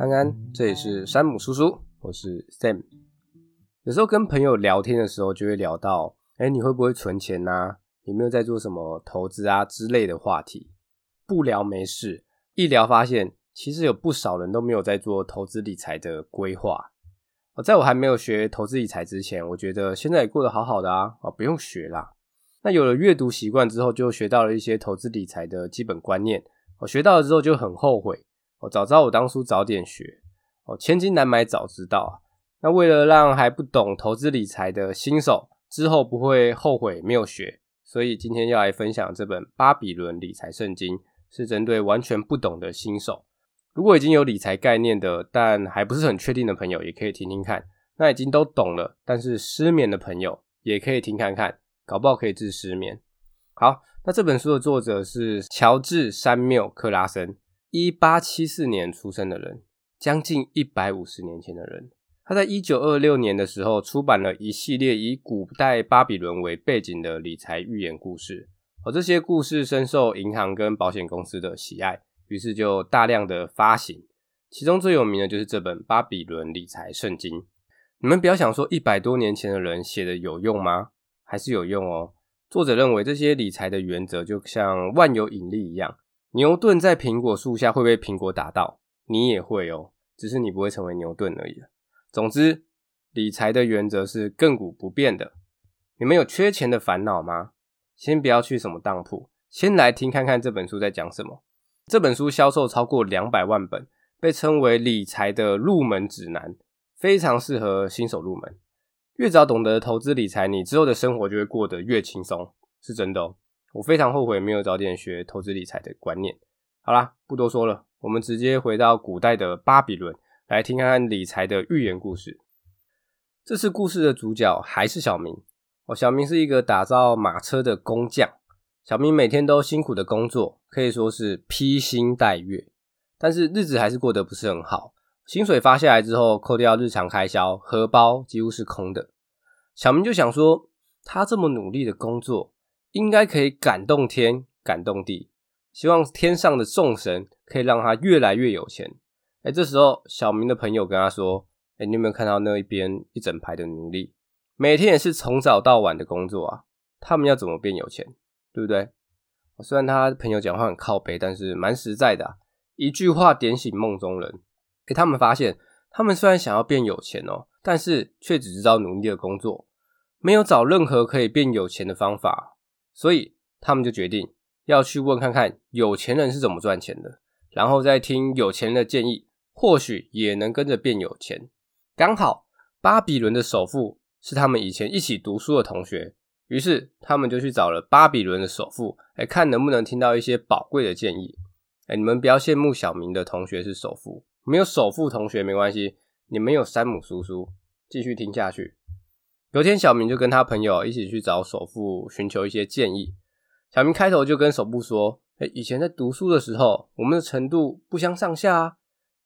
安安，这里是山姆叔叔，我是 Sam。有时候跟朋友聊天的时候，就会聊到，哎，你会不会存钱呐？有没有在做什么投资啊之类的话题？不聊没事，一聊发现，其实有不少人都没有在做投资理财的规划。在我还没有学投资理财之前，我觉得现在也过得好好的啊，不用学啦。那有了阅读习惯之后，就学到了一些投资理财的基本观念。我学到了之后就很后悔。我早知道我当初早点学，哦，千金难买早知道啊。那为了让还不懂投资理财的新手之后不会后悔没有学，所以今天要来分享这本《巴比伦理财圣经》，是针对完全不懂的新手。如果已经有理财概念的，但还不是很确定的朋友，也可以听听看。那已经都懂了，但是失眠的朋友也可以听看看，搞不好可以治失眠。好，那这本书的作者是乔治·山缪·克拉森。一八七四年出生的人，将近一百五十年前的人，他在一九二六年的时候出版了一系列以古代巴比伦为背景的理财寓言故事，而这些故事深受银行跟保险公司的喜爱，于是就大量的发行。其中最有名的就是这本《巴比伦理财圣经》。你们不要想说一百多年前的人写的有用吗？还是有用哦。作者认为这些理财的原则就像万有引力一样。牛顿在苹果树下会被苹果打到，你也会哦，只是你不会成为牛顿而已。总之，理财的原则是亘古不变的。你们有缺钱的烦恼吗？先不要去什么当铺，先来听看看这本书在讲什么。这本书销售超过两百万本，被称为理财的入门指南，非常适合新手入门。越早懂得投资理财，你之后的生活就会过得越轻松，是真的哦。我非常后悔没有早点学投资理财的观念。好啦，不多说了，我们直接回到古代的巴比伦，来听看看理财的寓言故事。这次故事的主角还是小明。哦，小明是一个打造马车的工匠。小明每天都辛苦的工作，可以说是披星戴月，但是日子还是过得不是很好。薪水发下来之后，扣掉日常开销，荷包几乎是空的。小明就想说，他这么努力的工作。应该可以感动天，感动地，希望天上的众神可以让他越来越有钱。哎，这时候小明的朋友跟他说：“哎，你有没有看到那一边一整排的奴隶，每天也是从早到晚的工作啊？他们要怎么变有钱？对不对？”虽然他朋友讲话很靠北，但是蛮实在的，一句话点醒梦中人。哎，他们发现，他们虽然想要变有钱哦，但是却只知道努力的工作，没有找任何可以变有钱的方法。所以他们就决定要去问看看有钱人是怎么赚钱的，然后再听有钱人的建议，或许也能跟着变有钱。刚好巴比伦的首富是他们以前一起读书的同学，于是他们就去找了巴比伦的首富，来看能不能听到一些宝贵的建议。哎，你们不要羡慕小明的同学是首富，没有首富同学没关系，你们有山姆叔叔，继续听下去。有天，小明就跟他朋友一起去找首富寻求一些建议。小明开头就跟首富说：“，以前在读书的时候，我们的程度不相上下啊，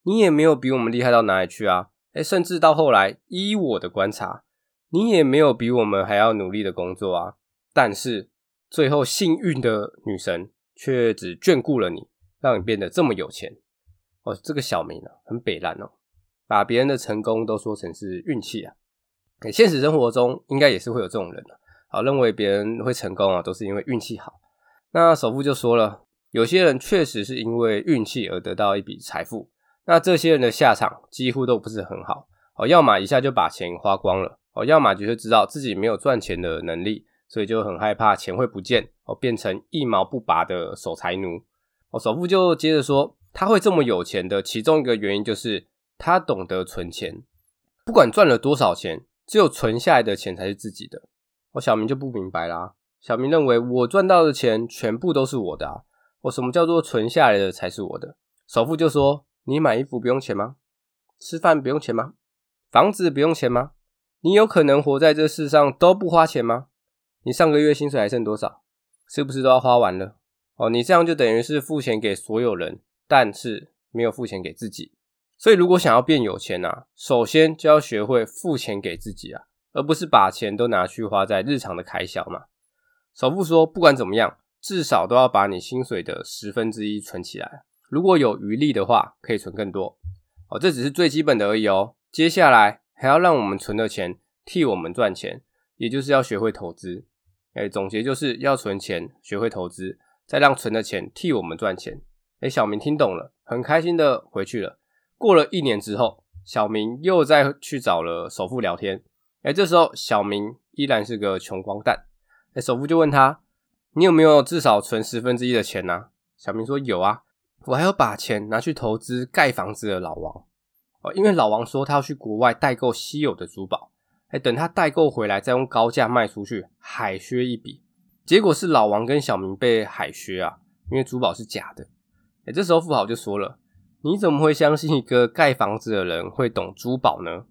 你也没有比我们厉害到哪里去啊。诶，甚至到后来，依我的观察，你也没有比我们还要努力的工作啊。但是最后，幸运的女神却只眷顾了你，让你变得这么有钱。哦，这个小明啊，很北烂哦，把别人的成功都说成是运气啊。”现实生活中应该也是会有这种人的，好，认为别人会成功啊，都是因为运气好。那首富就说了，有些人确实是因为运气而得到一笔财富，那这些人的下场几乎都不是很好，哦，要么一下就把钱花光了，哦，要么就是知道自己没有赚钱的能力，所以就很害怕钱会不见，哦，变成一毛不拔的守财奴。哦，首富就接着说，他会这么有钱的其中一个原因就是他懂得存钱，不管赚了多少钱。只有存下来的钱才是自己的，我小明就不明白啦。小明认为我赚到的钱全部都是我的啊，我什么叫做存下来的才是我的？首富就说：你买衣服不用钱吗？吃饭不用钱吗？房子不用钱吗？你有可能活在这世上都不花钱吗？你上个月薪水还剩多少？是不是都要花完了？哦，你这样就等于是付钱给所有人，但是没有付钱给自己。所以，如果想要变有钱啊，首先就要学会付钱给自己啊，而不是把钱都拿去花在日常的开销嘛。首富说，不管怎么样，至少都要把你薪水的十分之一存起来。如果有余力的话，可以存更多。哦，这只是最基本的而已哦。接下来还要让我们存的钱替我们赚钱，也就是要学会投资。哎，总结就是要存钱，学会投资，再让存的钱替我们赚钱。哎，小明听懂了，很开心的回去了。过了一年之后，小明又再去找了首富聊天。哎，这时候小明依然是个穷光蛋。哎，首富就问他：“你有没有至少存十分之一的钱呢？”小明说：“有啊，我还要把钱拿去投资盖房子的老王。哦，因为老王说他要去国外代购稀有的珠宝。”哎，等他代购回来，再用高价卖出去，海削一笔。结果是老王跟小明被海削啊，因为珠宝是假的。哎，这时候富豪就说了：“你怎么会相信一个盖房子的人会懂珠宝呢？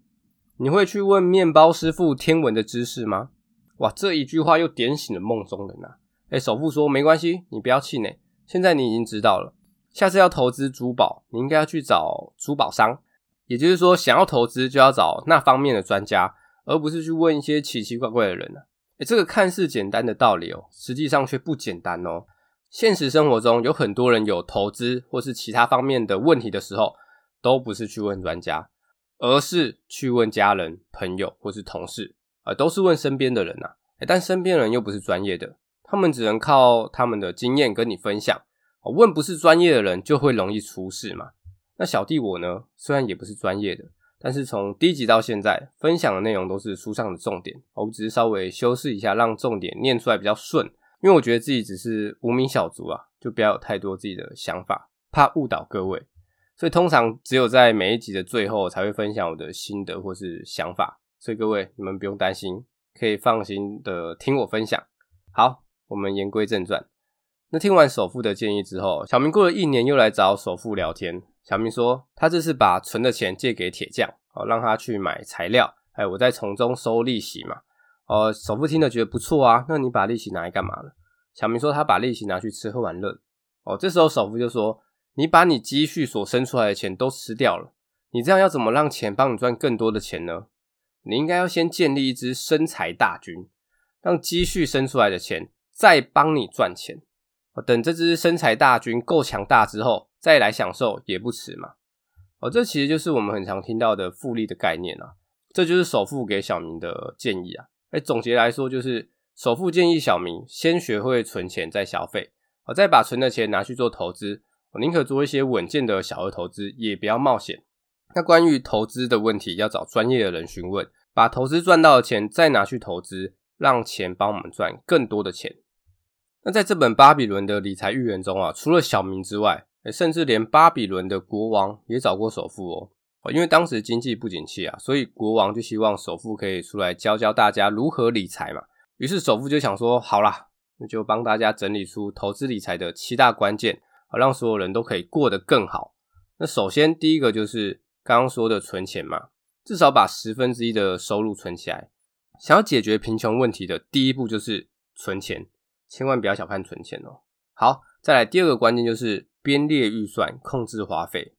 你会去问面包师傅天文的知识吗？”哇，这一句话又点醒了梦中人啊！哎，首富说：“没关系，你不要气馁。现在你已经知道了，下次要投资珠宝，你应该要去找珠宝商。也就是说，想要投资就要找那方面的专家。”而不是去问一些奇奇怪怪的人呢、啊？诶，这个看似简单的道理哦，实际上却不简单哦。现实生活中有很多人有投资或是其他方面的问题的时候，都不是去问专家，而是去问家人、朋友或是同事，呃，都是问身边的人呐、啊。但身边人又不是专业的，他们只能靠他们的经验跟你分享。问不是专业的人就会容易出事嘛。那小弟我呢，虽然也不是专业的。但是从第一集到现在，分享的内容都是书上的重点，我只是稍微修饰一下，让重点念出来比较顺。因为我觉得自己只是无名小卒啊，就不要有太多自己的想法，怕误导各位。所以通常只有在每一集的最后才会分享我的心得或是想法。所以各位你们不用担心，可以放心的听我分享。好，我们言归正传。那听完首富的建议之后，小明过了一年又来找首富聊天。小明说：“他这是把存的钱借给铁匠，哦，让他去买材料，哎，我再从中收利息嘛。”哦，首富听了觉得不错啊，那你把利息拿来干嘛了？小明说：“他把利息拿去吃喝玩乐。”哦，这时候首富就说：“你把你积蓄所生出来的钱都吃掉了，你这样要怎么让钱帮你赚更多的钱呢？你应该要先建立一支生财大军，让积蓄生出来的钱再帮你赚钱。哦，等这支生财大军够强大之后。”再来享受也不迟嘛，哦，这其实就是我们很常听到的复利的概念啊，这就是首富给小明的建议啊。哎，总结来说就是首富建议小明先学会存钱再消费，我，再把存的钱拿去做投资，我宁可做一些稳健的小额投资，也不要冒险。那关于投资的问题，要找专业的人询问，把投资赚到的钱再拿去投资，让钱帮我们赚更多的钱。那在这本《巴比伦的理财预言》中啊，除了小明之外，甚至连巴比伦的国王也找过首富哦，因为当时经济不景气啊，所以国王就希望首富可以出来教教大家如何理财嘛。于是首富就想说，好啦，那就帮大家整理出投资理财的七大关键，好让所有人都可以过得更好。那首先第一个就是刚刚说的存钱嘛，至少把十分之一的收入存起来。想要解决贫穷问题的第一步就是存钱，千万不要小看存钱哦。好，再来第二个关键就是。编列预算，控制花费。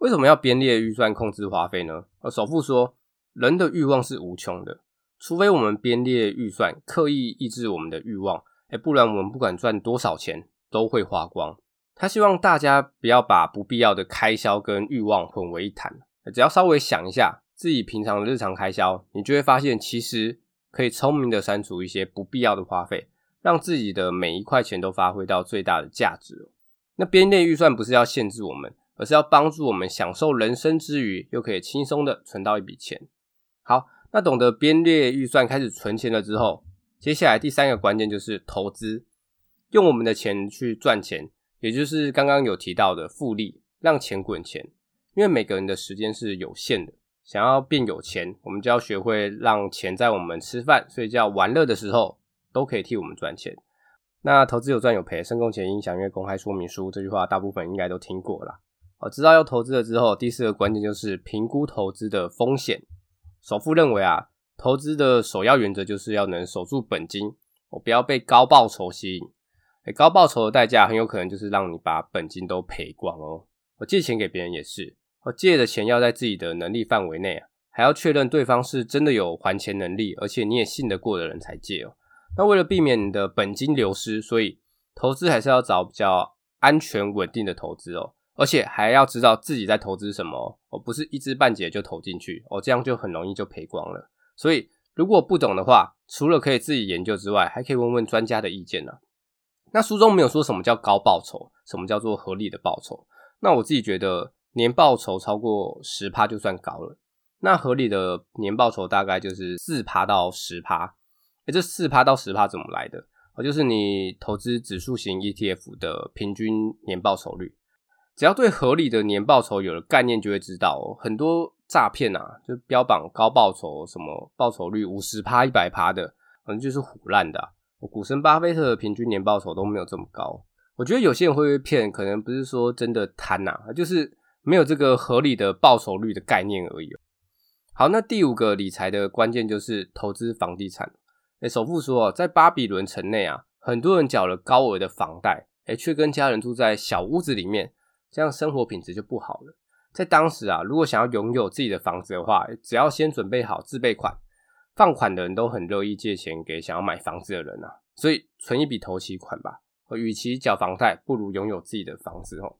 为什么要编列预算，控制花费呢？呃，首富说，人的欲望是无穷的，除非我们编列预算，刻意抑制我们的欲望，哎，不然我们不管赚多少钱都会花光。他希望大家不要把不必要的开销跟欲望混为一谈，只要稍微想一下自己平常的日常开销，你就会发现，其实可以聪明的删除一些不必要的花费，让自己的每一块钱都发挥到最大的价值。那编列预算不是要限制我们，而是要帮助我们享受人生之余，又可以轻松的存到一笔钱。好，那懂得编列预算，开始存钱了之后，接下来第三个关键就是投资，用我们的钱去赚钱，也就是刚刚有提到的复利，让钱滚钱。因为每个人的时间是有限的，想要变有钱，我们就要学会让钱在我们吃饭、睡觉、玩乐的时候，都可以替我们赚钱。那投资有赚有赔，申购前应详阅公开说明书。这句话大部分应该都听过了。好，知道要投资了之后，第四个关键就是评估投资的风险。首富认为啊，投资的首要原则就是要能守住本金，我不要被高报酬吸引。诶，高报酬的代价很有可能就是让你把本金都赔光哦。我借钱给别人也是，我借的钱要在自己的能力范围内啊，还要确认对方是真的有还钱能力，而且你也信得过的人才借哦。那为了避免你的本金流失，所以投资还是要找比较安全稳定的投资哦。而且还要知道自己在投资什么，而不是一知半解就投进去哦，这样就很容易就赔光了。所以如果不懂的话，除了可以自己研究之外，还可以问问专家的意见呢。那书中没有说什么叫高报酬，什么叫做合理的报酬。那我自己觉得年报酬超过十趴就算高了。那合理的年报酬大概就是四趴到十趴。诶，这四趴到十趴怎么来的？哦，就是你投资指数型 ETF 的平均年报酬率。只要对合理的年报酬有了概念，就会知道哦，很多诈骗啊，就标榜高报酬，什么报酬率五十趴、一百趴的，可能就是唬烂的啊。股神巴菲特的平均年报酬都没有这么高。我觉得有些人会被骗，可能不是说真的贪呐，就是没有这个合理的报酬率的概念而已。好，那第五个理财的关键就是投资房地产。诶，首富说，在巴比伦城内啊，很多人缴了高额的房贷，诶，却跟家人住在小屋子里面。这样生活品质就不好了。在当时啊，如果想要拥有自己的房子的话，只要先准备好自备款，放款的人都很乐意借钱给想要买房子的人啊。所以存一笔头期款吧，与其缴房贷，不如拥有自己的房子哦。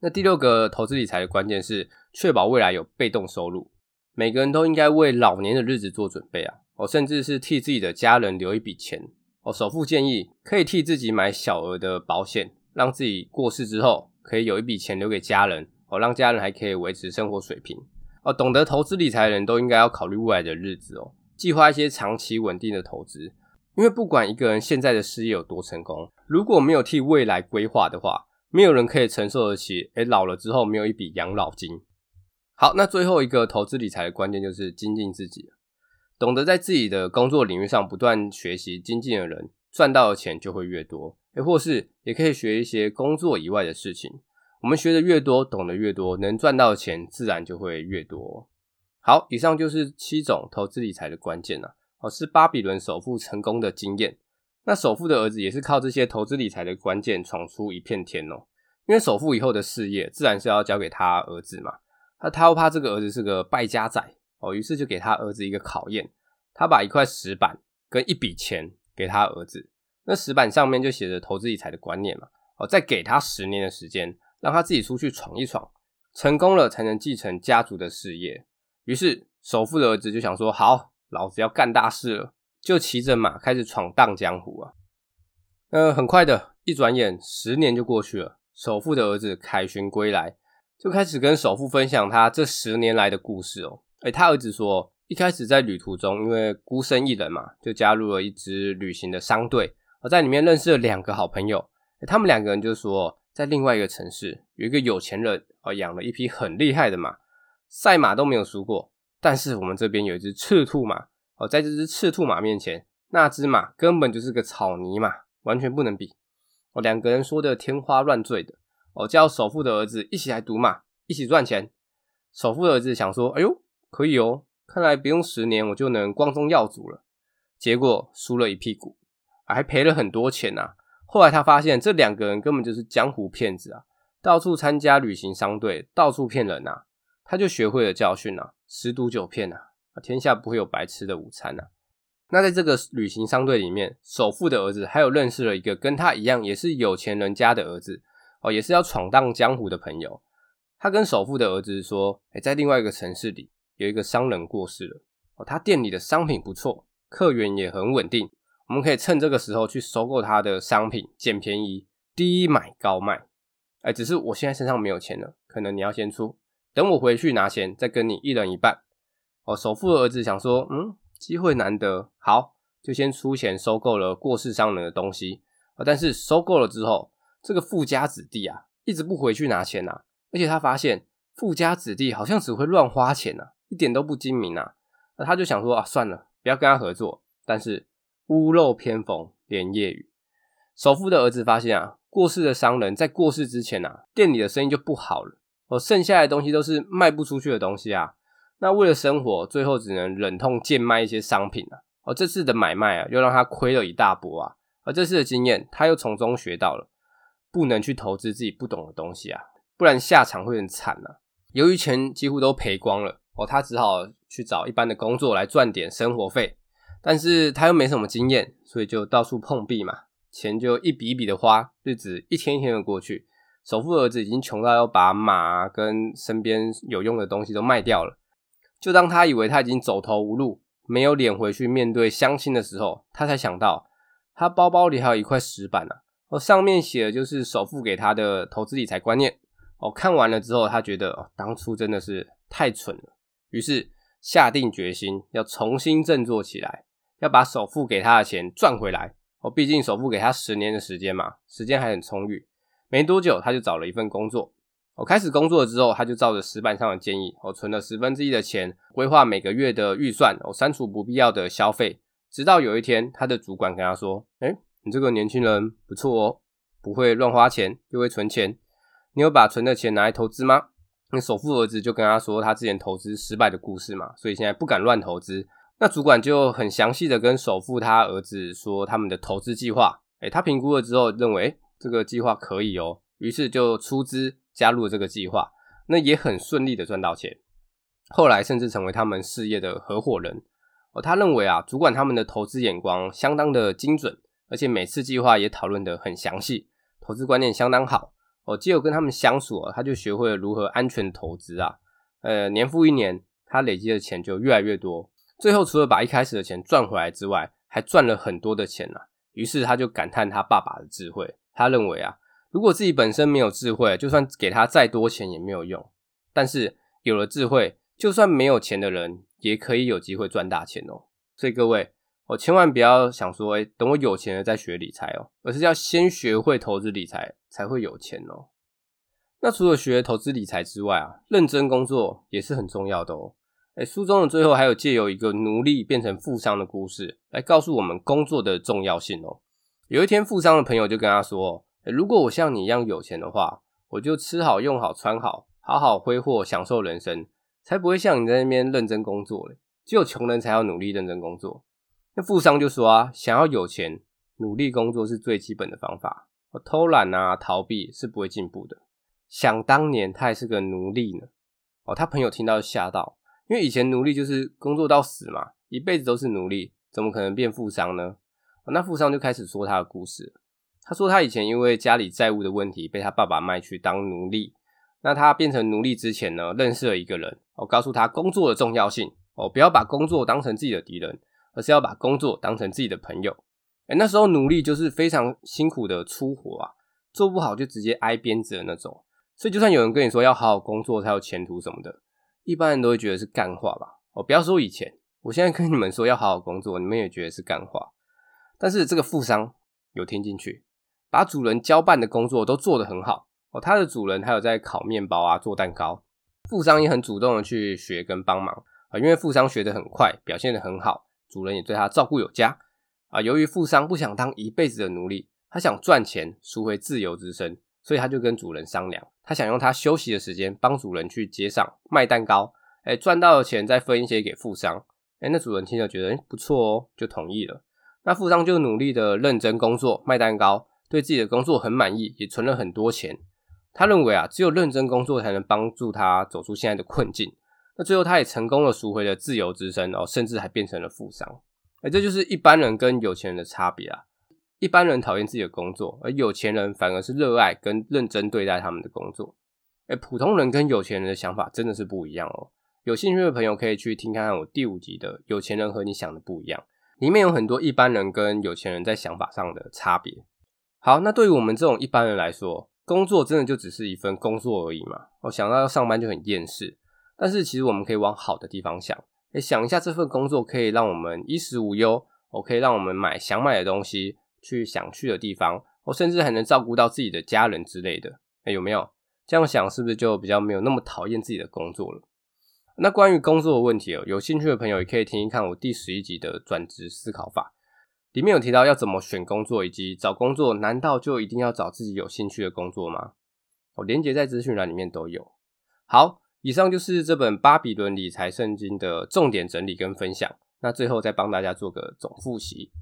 那第六个投资理财的关键是确保未来有被动收入。每个人都应该为老年的日子做准备啊，哦，甚至是替自己的家人留一笔钱哦。首富建议可以替自己买小额的保险，让自己过世之后。可以有一笔钱留给家人哦，让家人还可以维持生活水平哦。懂得投资理财的人都应该要考虑未来的日子哦，计划一些长期稳定的投资。因为不管一个人现在的事业有多成功，如果没有替未来规划的话，没有人可以承受得起。诶，老了之后没有一笔养老金。好，那最后一个投资理财的关键就是精进自己，懂得在自己的工作领域上不断学习精进的人，赚到的钱就会越多。也或是也可以学一些工作以外的事情。我们学的越多，懂得越多，能赚到的钱自然就会越多。好，以上就是七种投资理财的关键了。哦，是巴比伦首富成功的经验。那首富的儿子也是靠这些投资理财的关键闯出一片天哦。因为首富以后的事业自然是要交给他儿子嘛。那他又怕这个儿子是个败家仔哦，于是就给他儿子一个考验。他把一块石板跟一笔钱给他儿子。那石板上面就写着投资理财的观念嘛，哦，再给他十年的时间，让他自己出去闯一闯，成功了才能继承家族的事业。于是首富的儿子就想说：好，老子要干大事了，就骑着马开始闯荡江湖啊。呃，很快的，一转眼十年就过去了，首富的儿子凯旋归来，就开始跟首富分享他这十年来的故事哦。诶，他儿子说，一开始在旅途中，因为孤身一人嘛，就加入了一支旅行的商队。我在里面认识了两个好朋友，他们两个人就说，在另外一个城市有一个有钱人哦，养了一匹很厉害的马，赛马都没有输过。但是我们这边有一只赤兔马哦，在这只赤兔马面前，那只马根本就是个草泥马，完全不能比。哦，两个人说的天花乱坠的哦，叫首富的儿子一起来赌马，一起赚钱。首富的儿子想说，哎呦，可以哦，看来不用十年我就能光宗耀祖了。结果输了一屁股。还赔了很多钱啊！后来他发现这两个人根本就是江湖骗子啊，到处参加旅行商队，到处骗人啊！他就学会了教训啊，十赌九骗啊！天下不会有白吃的午餐啊！那在这个旅行商队里面，首富的儿子还有认识了一个跟他一样也是有钱人家的儿子哦，也是要闯荡江湖的朋友。他跟首富的儿子说：“诶，在另外一个城市里有一个商人过世了哦，他店里的商品不错，客源也很稳定。”我们可以趁这个时候去收购他的商品，捡便宜，低买高卖。哎，只是我现在身上没有钱了，可能你要先出，等我回去拿钱，再跟你一人一半。哦，首富的儿子想说，嗯，机会难得，好，就先出钱收购了过世商人的东西。啊，但是收购了之后，这个富家子弟啊，一直不回去拿钱啊，而且他发现富家子弟好像只会乱花钱啊，一点都不精明啊。那他就想说啊，算了，不要跟他合作。但是屋漏偏逢连夜雨，首富的儿子发现啊，过世的商人在过世之前啊，店里的生意就不好了，哦，剩下的东西都是卖不出去的东西啊。那为了生活，最后只能忍痛贱卖一些商品啊。哦，这次的买卖啊，又让他亏了一大波啊。而这次的经验，他又从中学到了，不能去投资自己不懂的东西啊，不然下场会很惨啊。由于钱几乎都赔光了，哦，他只好去找一般的工作来赚点生活费。但是他又没什么经验，所以就到处碰壁嘛，钱就一笔一笔的花，日子一天一天的过去，首富儿子已经穷到要把马跟身边有用的东西都卖掉了。就当他以为他已经走投无路，没有脸回去面对乡亲的时候，他才想到他包包里还有一块石板啊，哦，上面写的就是首富给他的投资理财观念。哦，看完了之后，他觉得哦，当初真的是太蠢了，于是下定决心要重新振作起来，要把首付给他的钱赚回来。哦，毕竟首付给他十年的时间嘛，时间还很充裕。没多久，他就找了一份工作。我开始工作之后，他就照着石板上的建议，我存了十分之一的钱，规划每个月的预算，我删除不必要的消费。直到有一天，他的主管跟他说：“诶，你这个年轻人不错哦，不会乱花钱，又会存钱。你有把存的钱拿来投资吗？”那首富儿子就跟他说他之前投资失败的故事嘛，所以现在不敢乱投资。那主管就很详细的跟首富他儿子说他们的投资计划。诶，他评估了之后认为这个计划可以哦，于是就出资。加入了这个计划，那也很顺利的赚到钱，后来甚至成为他们事业的合伙人。哦，他认为啊，主管他们的投资眼光相当的精准，而且每次计划也讨论得很详细，投资观念相当好。哦，只有跟他们相处啊，他就学会了如何安全投资啊。呃，年复一年，他累积的钱就越来越多，最后除了把一开始的钱赚回来之外，还赚了很多的钱啊。于是他就感叹他爸爸的智慧，他认为啊。如果自己本身没有智慧，就算给他再多钱也没有用。但是有了智慧，就算没有钱的人也可以有机会赚大钱哦。所以各位，我千万不要想说，哎，等我有钱了再学理财哦，而是要先学会投资理财才会有钱哦。那除了学投资理财之外啊，认真工作也是很重要的哦。哎，书中的最后还有借由一个奴隶变成富商的故事，来告诉我们工作的重要性哦。有一天，富商的朋友就跟他说。如果我像你一样有钱的话，我就吃好、用好、穿好，好好挥霍、享受人生，才不会像你在那边认真工作嘞。只有穷人才要努力认真工作。那富商就说啊，想要有钱，努力工作是最基本的方法。我偷懒啊、逃避是不会进步的。想当年他还是个奴隶呢。哦，他朋友听到吓到，因为以前奴隶就是工作到死嘛，一辈子都是奴隶，怎么可能变富商呢？那富商就开始说他的故事。他说，他以前因为家里债务的问题，被他爸爸卖去当奴隶。那他变成奴隶之前呢，认识了一个人，我告诉他工作的重要性哦，不要把工作当成自己的敌人，而是要把工作当成自己的朋友。诶，那时候奴隶就是非常辛苦的粗活啊，做不好就直接挨鞭子的那种。所以就算有人跟你说要好好工作才有前途什么的，一般人都会觉得是干话吧。哦，不要说以前，我现在跟你们说要好好工作，你们也觉得是干话。但是这个富商有听进去。把主人交办的工作都做得很好哦，他的主人还有在烤面包啊，做蛋糕。富商也很主动的去学跟帮忙啊，因为富商学得很快，表现得很好，主人也对他照顾有加啊。由于富商不想当一辈子的奴隶，他想赚钱赎回自由之身，所以他就跟主人商量，他想用他休息的时间帮主人去街上卖蛋糕，哎，赚到的钱再分一些给富商。哎，那主人听了觉得哎不错哦，就同意了。那富商就努力的认真工作卖蛋糕。对自己的工作很满意，也存了很多钱。他认为啊，只有认真工作才能帮助他走出现在的困境。那最后，他也成功的赎回了自由之身哦，甚至还变成了富商。哎，这就是一般人跟有钱人的差别啊。一般人讨厌自己的工作，而有钱人反而是热爱跟认真对待他们的工作。哎，普通人跟有钱人的想法真的是不一样哦。有兴趣的朋友可以去听看看我第五集的《有钱人和你想的不一样》，里面有很多一般人跟有钱人在想法上的差别。好，那对于我们这种一般人来说，工作真的就只是一份工作而已嘛。我想到要上班就很厌世，但是其实我们可以往好的地方想，诶，想一下这份工作可以让我们衣食无忧，我可以让我们买想买的东西，去想去的地方，我甚至还能照顾到自己的家人之类的，有没有？这样想是不是就比较没有那么讨厌自己的工作了？那关于工作的问题哦，有兴趣的朋友也可以听一看我第十一集的转职思考法。里面有提到要怎么选工作，以及找工作，难道就一定要找自己有兴趣的工作吗？我，连接在资讯栏里面都有。好，以上就是这本《巴比伦理财圣经》的重点整理跟分享。那最后再帮大家做个总复习。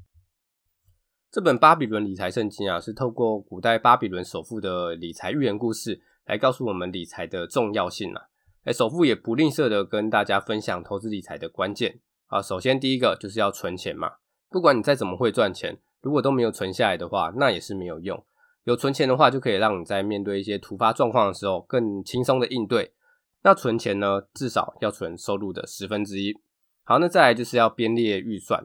这本《巴比伦理财圣经》啊，是透过古代巴比伦首富的理财寓言故事，来告诉我们理财的重要性啊。哎，首富也不吝啬的跟大家分享投资理财的关键啊。首先第一个就是要存钱嘛。不管你再怎么会赚钱，如果都没有存下来的话，那也是没有用。有存钱的话，就可以让你在面对一些突发状况的时候更轻松的应对。那存钱呢，至少要存收入的十分之一。好，那再来就是要编列预算，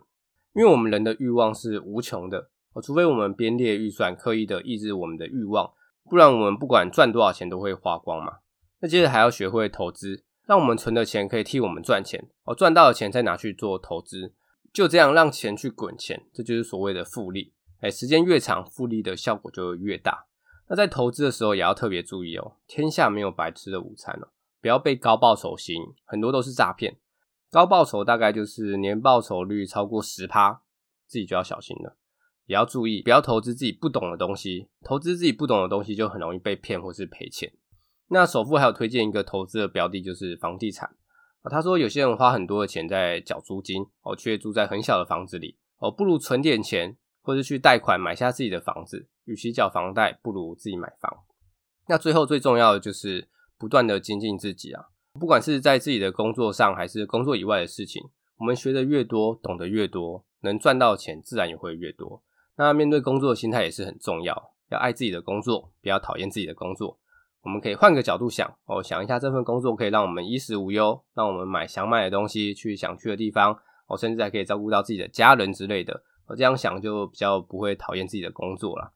因为我们人的欲望是无穷的，哦除非我们编列预算，刻意的抑制我们的欲望，不然我们不管赚多少钱都会花光嘛。那接着还要学会投资，让我们存的钱可以替我们赚钱，哦，赚到的钱再拿去做投资，就这样让钱去滚钱，这就是所谓的复利。哎，时间越长，复利的效果就越大。那在投资的时候也要特别注意哦，天下没有白吃的午餐哦。不要被高报酬吸引，很多都是诈骗。高报酬大概就是年报酬率超过十趴，自己就要小心了。也要注意，不要投资自己不懂的东西。投资自己不懂的东西，就很容易被骗或是赔钱。那首富还有推荐一个投资的标的，就是房地产。他说有些人花很多的钱在缴租金，哦，却住在很小的房子里，哦，不如存点钱，或是去贷款买下自己的房子。与其缴房贷，不如自己买房。那最后最重要的就是。不断的精进自己啊，不管是在自己的工作上，还是工作以外的事情，我们学的越多，懂得越多，能赚到钱自然也会越多。那面对工作的心态也是很重要，要爱自己的工作，不要讨厌自己的工作。我们可以换个角度想哦，想一下这份工作可以让我们衣食无忧，让我们买想买的东西，去想去的地方，哦，甚至还可以照顾到自己的家人之类的。我这样想就比较不会讨厌自己的工作了。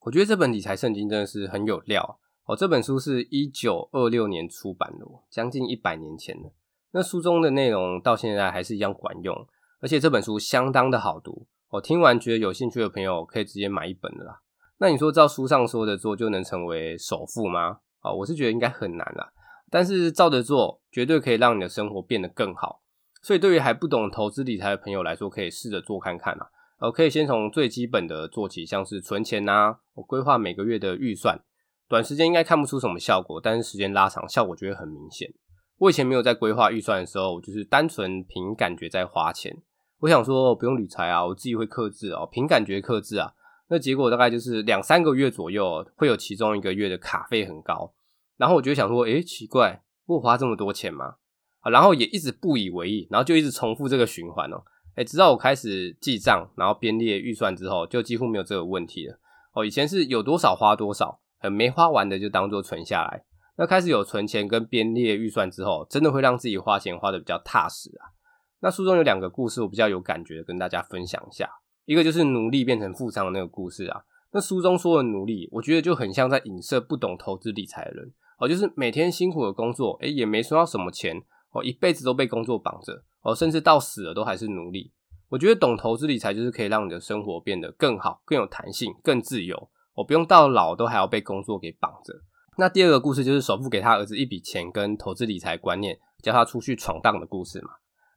我觉得这本理财圣经真的是很有料。哦，这本书是一九二六年出版的，将近一百年前了。那书中的内容到现在还是一样管用，而且这本书相当的好读。我听完觉得有兴趣的朋友可以直接买一本的啦。那你说照书上说的做就能成为首富吗？啊，我是觉得应该很难啦。但是照着做，绝对可以让你的生活变得更好。所以对于还不懂投资理财的朋友来说，可以试着做看看啦。呃，可以先从最基本的做起，像是存钱呐，我规划每个月的预算。短时间应该看不出什么效果，但是时间拉长，效果就会很明显。我以前没有在规划预算的时候，我就是单纯凭感觉在花钱。我想说不用理财啊，我自己会克制哦，凭感觉克制啊。那结果大概就是两三个月左右，会有其中一个月的卡费很高，然后我就想说，诶，奇怪，我花这么多钱吗？啊，然后也一直不以为意，然后就一直重复这个循环哦。诶，直到我开始记账，然后编列预算之后，就几乎没有这个问题了。哦，以前是有多少花多少。没花完的就当做存下来。那开始有存钱跟编列预算之后，真的会让自己花钱花得比较踏实啊。那书中有两个故事，我比较有感觉的，跟大家分享一下。一个就是奴隶变成富商的那个故事啊。那书中说的奴隶，我觉得就很像在影射不懂投资理财的人哦，就是每天辛苦的工作，诶，也没收到什么钱哦，一辈子都被工作绑着哦，甚至到死了都还是奴隶。我觉得懂投资理财，就是可以让你的生活变得更好、更有弹性、更自由。我不用到老都还要被工作给绑着。那第二个故事就是首富给他儿子一笔钱跟投资理财观念，叫他出去闯荡的故事嘛。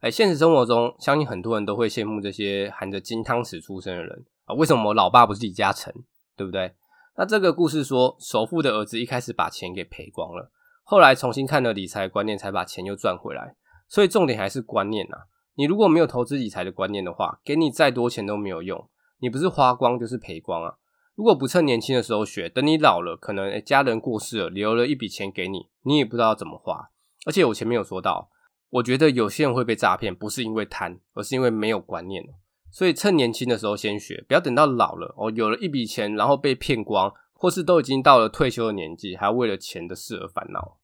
哎，现实生活中，相信很多人都会羡慕这些含着金汤匙出生的人啊。为什么我老爸不是李嘉诚，对不对？那这个故事说，首富的儿子一开始把钱给赔光了，后来重新看了理财观念，才把钱又赚回来。所以重点还是观念呐。你如果没有投资理财的观念的话，给你再多钱都没有用，你不是花光就是赔光啊。如果不趁年轻的时候学，等你老了，可能家人过世了，留了一笔钱给你，你也不知道怎么花。而且我前面有说到，我觉得有些人会被诈骗，不是因为贪，而是因为没有观念。所以趁年轻的时候先学，不要等到老了哦，有了一笔钱，然后被骗光，或是都已经到了退休的年纪，还要为了钱的事而烦恼。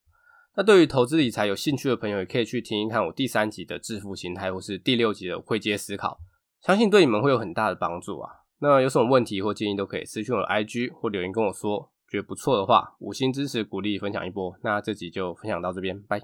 那对于投资理财有兴趣的朋友，也可以去听一看我第三集的致富心态，或是第六集的会接思考，相信对你们会有很大的帮助啊。那有什么问题或建议都可以私讯我的 IG 或留言跟我说，觉得不错的话，五星支持鼓励分享一波。那这集就分享到这边，拜。